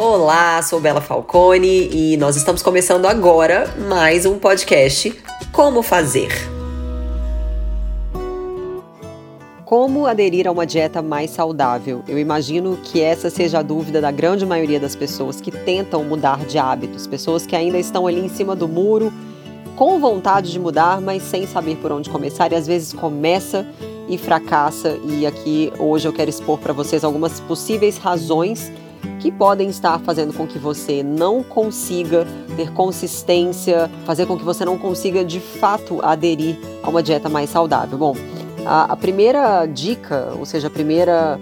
Olá, sou Bela Falcone e nós estamos começando agora mais um podcast Como Fazer. Como aderir a uma dieta mais saudável? Eu imagino que essa seja a dúvida da grande maioria das pessoas que tentam mudar de hábitos, pessoas que ainda estão ali em cima do muro, com vontade de mudar, mas sem saber por onde começar e às vezes começa e fracassa. E aqui hoje eu quero expor para vocês algumas possíveis razões que podem estar fazendo com que você não consiga ter consistência, fazer com que você não consiga de fato aderir a uma dieta mais saudável. Bom, a, a primeira dica, ou seja, a primeira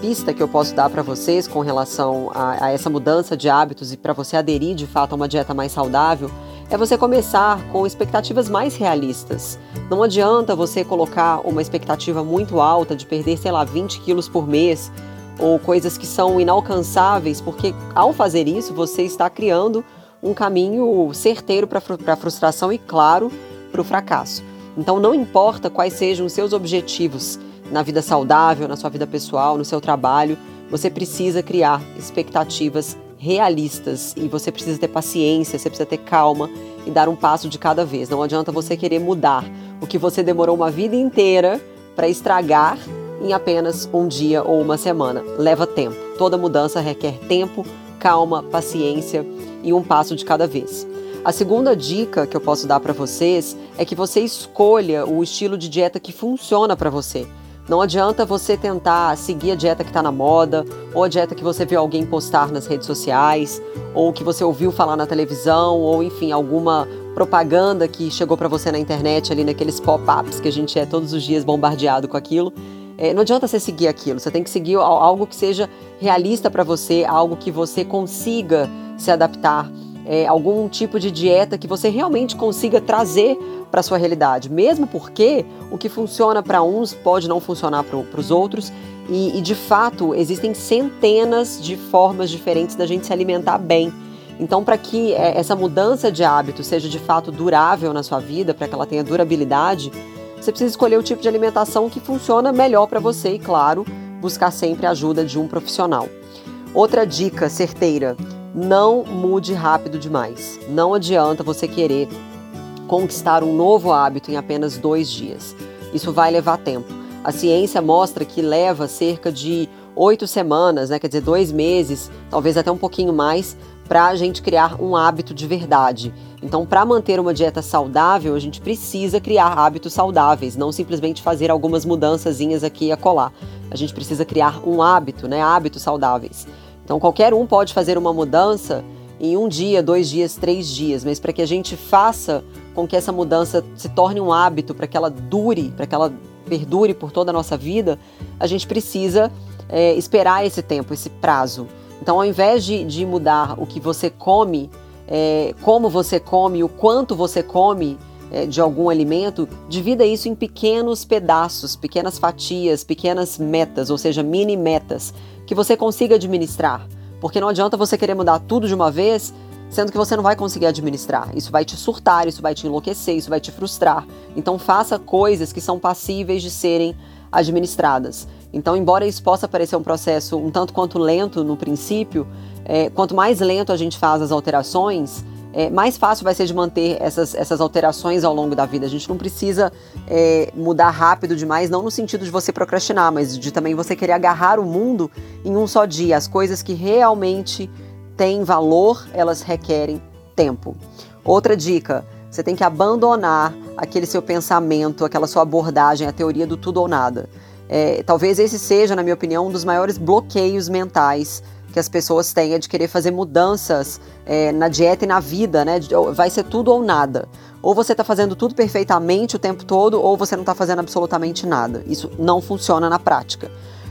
pista que eu posso dar para vocês com relação a, a essa mudança de hábitos e para você aderir de fato a uma dieta mais saudável é você começar com expectativas mais realistas. Não adianta você colocar uma expectativa muito alta de perder, sei lá, 20 quilos por mês ou coisas que são inalcançáveis, porque ao fazer isso você está criando um caminho certeiro para a frustração e, claro, para o fracasso. Então, não importa quais sejam os seus objetivos na vida saudável, na sua vida pessoal, no seu trabalho, você precisa criar expectativas realistas e você precisa ter paciência, você precisa ter calma e dar um passo de cada vez. Não adianta você querer mudar o que você demorou uma vida inteira para estragar em apenas um dia ou uma semana. Leva tempo. Toda mudança requer tempo, calma, paciência e um passo de cada vez. A segunda dica que eu posso dar para vocês é que você escolha o estilo de dieta que funciona para você. Não adianta você tentar seguir a dieta que está na moda, ou a dieta que você viu alguém postar nas redes sociais, ou que você ouviu falar na televisão, ou enfim, alguma propaganda que chegou para você na internet, ali naqueles pop-ups que a gente é todos os dias bombardeado com aquilo. É, não adianta você seguir aquilo, você tem que seguir algo que seja realista para você, algo que você consiga se adaptar é, algum tipo de dieta que você realmente consiga trazer para sua realidade, mesmo porque o que funciona para uns pode não funcionar para os outros e, e, de fato existem centenas de formas diferentes da gente se alimentar bem. Então, para que é, essa mudança de hábito seja de fato durável na sua vida, para que ela tenha durabilidade, você precisa escolher o tipo de alimentação que funciona melhor para você e, claro, buscar sempre a ajuda de um profissional. Outra dica certeira: não mude rápido demais. Não adianta você querer conquistar um novo hábito em apenas dois dias. Isso vai levar tempo. A ciência mostra que leva cerca de oito semanas, né, quer dizer, dois meses, talvez até um pouquinho mais, para a gente criar um hábito de verdade. Então, para manter uma dieta saudável, a gente precisa criar hábitos saudáveis, não simplesmente fazer algumas mudançazinhas aqui e acolá. A gente precisa criar um hábito, né, hábitos saudáveis. Então, qualquer um pode fazer uma mudança em um dia, dois dias, três dias, mas para que a gente faça com que essa mudança se torne um hábito, para que ela dure, para que ela perdure por toda a nossa vida, a gente precisa é, esperar esse tempo, esse prazo. Então, ao invés de, de mudar o que você come, é, como você come, o quanto você come é, de algum alimento, divida isso em pequenos pedaços, pequenas fatias, pequenas metas, ou seja, mini metas que você consiga administrar. Porque não adianta você querer mudar tudo de uma vez, sendo que você não vai conseguir administrar. Isso vai te surtar, isso vai te enlouquecer, isso vai te frustrar. Então faça coisas que são passíveis de serem administradas. Então, embora isso possa parecer um processo um tanto quanto lento no princípio, é, quanto mais lento a gente faz as alterações, é, mais fácil vai ser de manter essas, essas alterações ao longo da vida. A gente não precisa é, mudar rápido demais, não no sentido de você procrastinar, mas de também você querer agarrar o mundo em um só dia. As coisas que realmente têm valor, elas requerem tempo. Outra dica: você tem que abandonar aquele seu pensamento, aquela sua abordagem, a teoria do tudo ou nada. É, talvez esse seja, na minha opinião, um dos maiores bloqueios mentais que as pessoas têm é de querer fazer mudanças é, na dieta e na vida, né? Vai ser tudo ou nada. Ou você está fazendo tudo perfeitamente o tempo todo, ou você não está fazendo absolutamente nada. Isso não funciona na prática.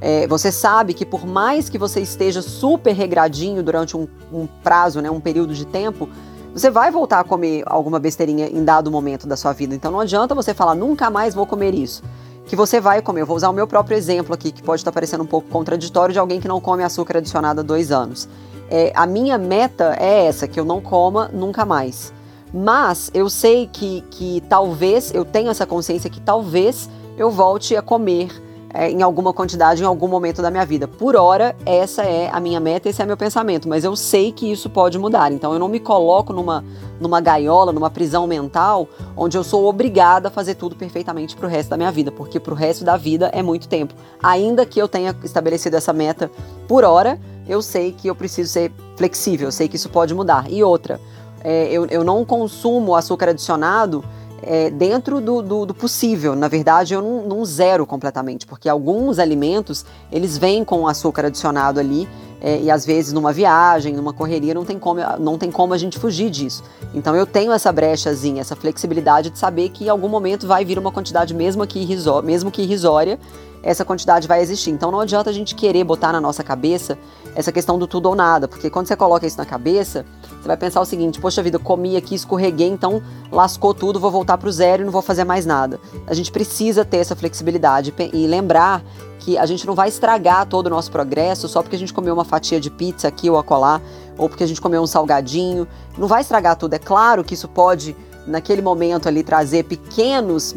É, você sabe que por mais que você esteja super regradinho durante um, um prazo, né, um período de tempo, você vai voltar a comer alguma besteirinha em dado momento da sua vida. Então não adianta você falar nunca mais vou comer isso que você vai comer. Eu vou usar o meu próprio exemplo aqui, que pode estar parecendo um pouco contraditório de alguém que não come açúcar adicionado há dois anos. É, a minha meta é essa, que eu não coma nunca mais. Mas eu sei que, que talvez, eu tenho essa consciência que talvez eu volte a comer é, em alguma quantidade em algum momento da minha vida. Por hora, essa é a minha meta, esse é meu pensamento, mas eu sei que isso pode mudar. Então eu não me coloco numa, numa gaiola, numa prisão mental, onde eu sou obrigada a fazer tudo perfeitamente para o resto da minha vida, porque para o resto da vida é muito tempo. Ainda que eu tenha estabelecido essa meta por hora, eu sei que eu preciso ser flexível, eu sei que isso pode mudar. E outra, é, eu, eu não consumo açúcar adicionado é, dentro do, do, do, possível. Na verdade, eu não, não, zero completamente, porque alguns alimentos eles vêm com açúcar adicionado ali é, e às vezes numa viagem, numa correria, não tem, como, não tem como a gente fugir disso. Então eu tenho essa brechazinha, essa flexibilidade de saber que em algum momento vai vir uma quantidade mesmo que, mesmo que irrisória essa quantidade vai existir. Então não adianta a gente querer botar na nossa cabeça essa questão do tudo ou nada, porque quando você coloca isso na cabeça, você vai pensar o seguinte: poxa vida, comi aqui, escorreguei, então lascou tudo, vou voltar para o zero e não vou fazer mais nada. A gente precisa ter essa flexibilidade e lembrar que a gente não vai estragar todo o nosso progresso só porque a gente comeu uma fatia de pizza aqui ou acolá, ou porque a gente comeu um salgadinho. Não vai estragar tudo. É claro que isso pode naquele momento ali trazer pequenos,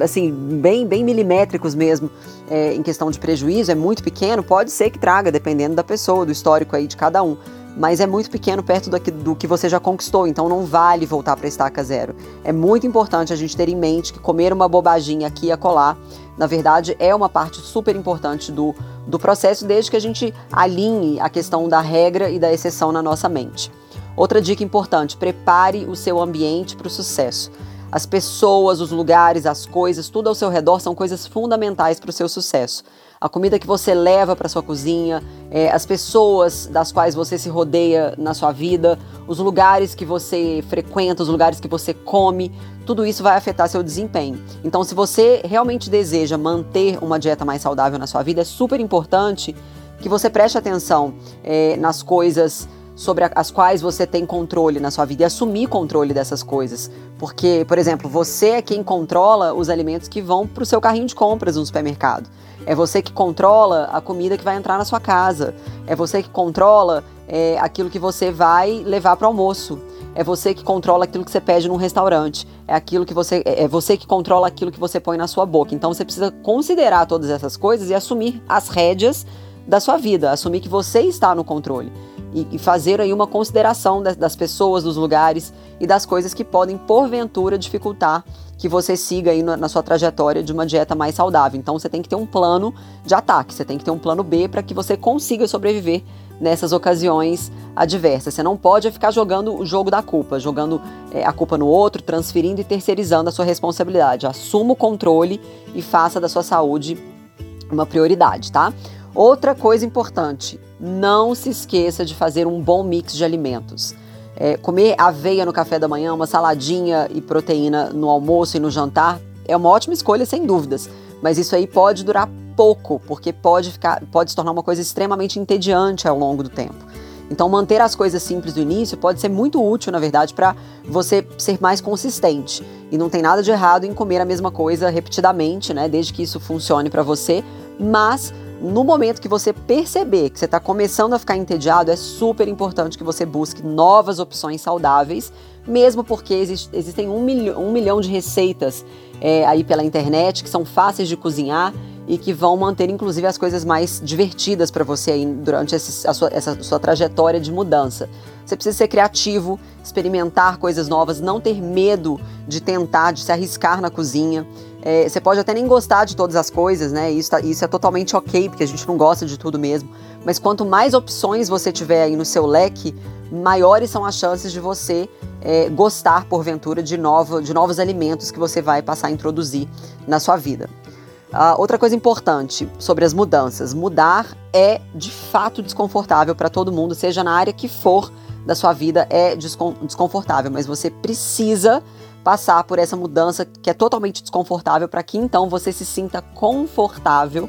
assim, bem, bem milimétricos mesmo, é, em questão de prejuízo, é muito pequeno, pode ser que traga, dependendo da pessoa, do histórico aí de cada um. Mas é muito pequeno perto do que, você já conquistou, então não vale voltar para a estaca zero. É muito importante a gente ter em mente que comer uma bobaginha aqui e acolá, na verdade, é uma parte super importante do, do processo, desde que a gente alinhe a questão da regra e da exceção na nossa mente. Outra dica importante: prepare o seu ambiente para o sucesso. As pessoas, os lugares, as coisas, tudo ao seu redor são coisas fundamentais para o seu sucesso. A comida que você leva para sua cozinha, é, as pessoas das quais você se rodeia na sua vida, os lugares que você frequenta, os lugares que você come, tudo isso vai afetar seu desempenho. Então, se você realmente deseja manter uma dieta mais saudável na sua vida, é super importante que você preste atenção é, nas coisas sobre as quais você tem controle na sua vida e assumir controle dessas coisas. Porque, por exemplo, você é quem controla os alimentos que vão para o seu carrinho de compras no supermercado. É você que controla a comida que vai entrar na sua casa. É você que controla é, aquilo que você vai levar para o almoço. É você que controla aquilo que você pede num restaurante. É aquilo que você é, é você que controla aquilo que você põe na sua boca. Então você precisa considerar todas essas coisas e assumir as rédeas da sua vida, assumir que você está no controle e, e fazer aí uma consideração das, das pessoas, dos lugares e das coisas que podem, porventura, dificultar que você siga aí na, na, sua trajetória de uma dieta mais saudável. Então você tem que ter um plano de ataque, você tem que ter um plano B para que você consiga sobreviver nessas ocasiões adversas. Você não pode ficar jogando o jogo da culpa, jogando é, a culpa no outro, transferindo e terceirizando a sua responsabilidade. Assuma o controle e faça da sua saúde uma prioridade, tá? Outra coisa importante: não se esqueça de fazer um bom mix de alimentos. É, comer aveia no café da manhã, uma saladinha e proteína no almoço e no jantar é uma ótima escolha, sem dúvidas. Mas isso aí pode durar pouco, porque pode, ficar, pode se tornar uma coisa extremamente entediante ao longo do tempo. Então, manter as coisas simples do início pode ser muito útil, na verdade, para você ser mais consistente. E não tem nada de errado em comer a mesma coisa repetidamente, né? Desde que isso funcione para você. Mas no momento que você perceber que você está começando a ficar entediado, é super importante que você busque novas opções saudáveis, mesmo porque existe, existem um, milho, um milhão de receitas é, aí pela internet que são fáceis de cozinhar e que vão manter, inclusive, as coisas mais divertidas para você aí durante esse, sua, essa sua trajetória de mudança. Você precisa ser criativo, experimentar coisas novas, não ter medo de tentar, de se arriscar na cozinha. É, você pode até nem gostar de todas as coisas, né? Isso, tá, isso é totalmente ok, porque a gente não gosta de tudo mesmo. Mas quanto mais opções você tiver aí no seu leque, maiores são as chances de você é, gostar, porventura, de, novo, de novos alimentos que você vai passar a introduzir na sua vida. Uh, outra coisa importante sobre as mudanças: mudar é de fato desconfortável para todo mundo, seja na área que for da sua vida, é desconfortável, mas você precisa passar por essa mudança que é totalmente desconfortável para que então você se sinta confortável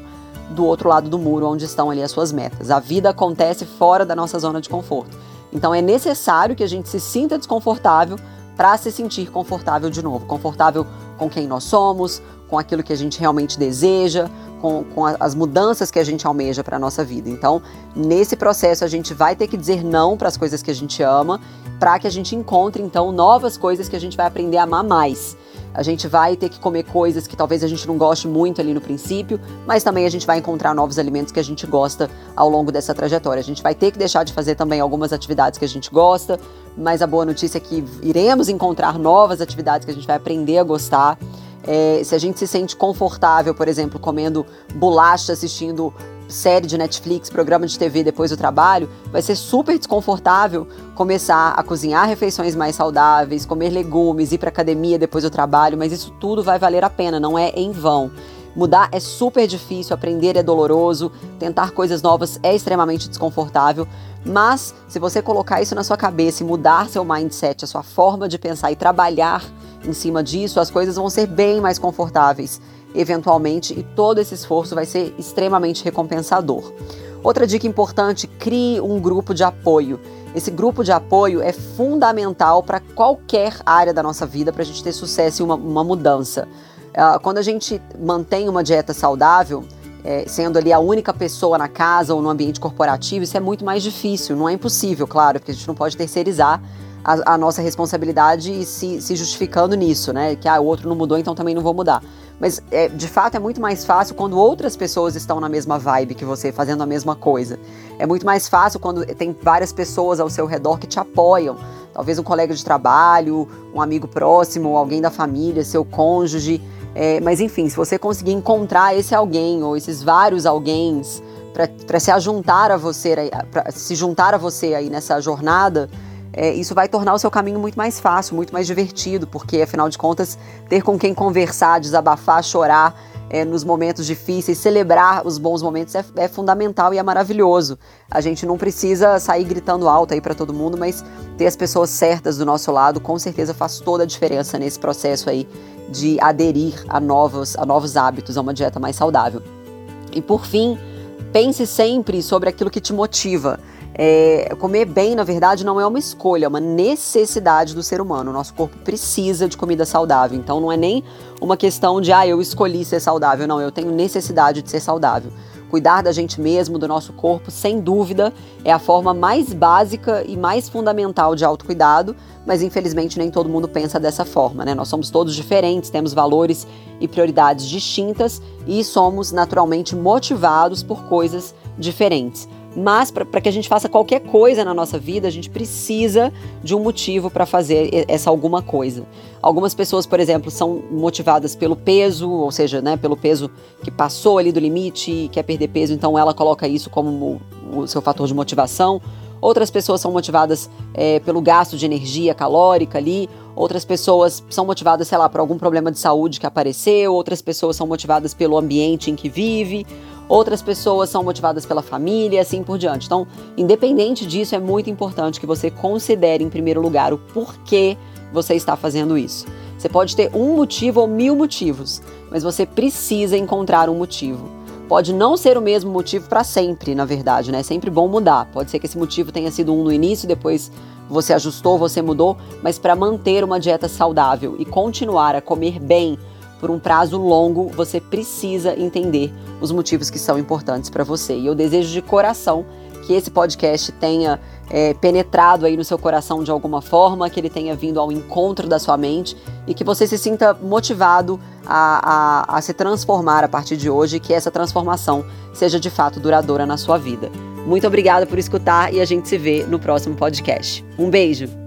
do outro lado do muro onde estão ali as suas metas. A vida acontece fora da nossa zona de conforto. Então é necessário que a gente se sinta desconfortável para se sentir confortável de novo, confortável com quem nós somos, com aquilo que a gente realmente deseja, com, com as mudanças que a gente almeja para a nossa vida. Então, nesse processo, a gente vai ter que dizer não para as coisas que a gente ama, para que a gente encontre, então, novas coisas que a gente vai aprender a amar mais. A gente vai ter que comer coisas que talvez a gente não goste muito ali no princípio, mas também a gente vai encontrar novos alimentos que a gente gosta ao longo dessa trajetória. A gente vai ter que deixar de fazer também algumas atividades que a gente gosta, mas a boa notícia é que iremos encontrar novas atividades que a gente vai aprender a gostar. É, se a gente se sente confortável, por exemplo, comendo bolacha, assistindo série de Netflix, programa de TV depois do trabalho, vai ser super desconfortável começar a cozinhar refeições mais saudáveis, comer legumes, ir para academia depois do trabalho, mas isso tudo vai valer a pena, não é em vão. Mudar é super difícil, aprender é doloroso, tentar coisas novas é extremamente desconfortável, mas se você colocar isso na sua cabeça e mudar seu mindset, a sua forma de pensar e trabalhar em cima disso, as coisas vão ser bem mais confortáveis eventualmente, e todo esse esforço vai ser extremamente recompensador. Outra dica importante: crie um grupo de apoio. Esse grupo de apoio é fundamental para qualquer área da nossa vida para a gente ter sucesso e uma, uma mudança. Uh, quando a gente mantém uma dieta saudável, é, sendo ali a única pessoa na casa ou no ambiente corporativo, isso é muito mais difícil. Não é impossível, claro, porque a gente não pode terceirizar a, a nossa responsabilidade e se, se, justificando nisso, né? Que ah, o outro não mudou, então também não vou mudar. Mas é, de fato é muito mais fácil quando outras pessoas estão na mesma vibe que você, fazendo a mesma coisa. É muito mais fácil quando tem várias pessoas ao seu redor que te apoiam. Talvez um colega de trabalho, um amigo próximo, alguém da família, seu cônjuge. É, mas enfim, se você conseguir encontrar esse alguém ou esses vários alguém para se juntar a você, para se juntar a você aí nessa jornada, é, isso vai tornar o seu caminho muito mais fácil, muito mais divertido, porque afinal de contas, ter com quem conversar, desabafar, chorar é, nos momentos difíceis, celebrar os bons momentos é, é, fundamental e é maravilhoso. A gente não precisa sair gritando alto aí para todo mundo, mas ter as pessoas certas do nosso lado com certeza faz toda a diferença nesse processo aí de aderir a novos, a novos hábitos, a uma dieta mais saudável. E por fim, pense sempre sobre aquilo que te motiva. É, comer bem, na verdade, não é uma escolha, é uma necessidade do ser humano. O nosso corpo precisa de comida saudável. Então não é nem uma questão de, ah, eu escolhi ser saudável. Não, eu tenho necessidade de ser saudável. Cuidar da gente mesmo, do nosso corpo, sem dúvida, é a forma mais básica e mais fundamental de autocuidado, mas infelizmente nem todo mundo pensa dessa forma, né? Nós somos todos diferentes, temos valores e prioridades distintas e somos naturalmente motivados por coisas diferentes. Mas para que a gente faça qualquer coisa na nossa vida, a gente precisa de um motivo para fazer essa alguma coisa. Algumas pessoas, por exemplo, são motivadas pelo peso, ou seja, né, pelo peso que passou ali do limite e quer perder peso, então ela coloca isso como o seu fator de motivação. Outras pessoas são motivadas é, pelo gasto de energia calórica ali. Outras pessoas são motivadas, sei lá, por algum problema de saúde que apareceu. Outras pessoas são motivadas pelo ambiente em que vive outras pessoas são motivadas pela família e assim por diante. Então, independente disso, é muito importante que você considere em primeiro lugar o porquê você está fazendo isso. Você pode ter um motivo ou mil motivos, mas você precisa encontrar um motivo. Pode não ser o mesmo motivo para sempre, na verdade, né? É sempre bom mudar. Pode ser que esse motivo tenha sido um no início, depois você ajustou, você mudou, mas para manter uma dieta saudável e continuar a comer bem por um prazo longo, você precisa entender os motivos que são importantes para você. E eu desejo de coração que esse podcast tenha é, penetrado aí no seu coração de alguma forma, que ele tenha vindo ao encontro da sua mente e que você se sinta motivado a, a, a se transformar a partir de hoje e que essa transformação seja de fato duradoura na sua vida. Muito obrigada por escutar e a gente se vê no próximo podcast. Um beijo!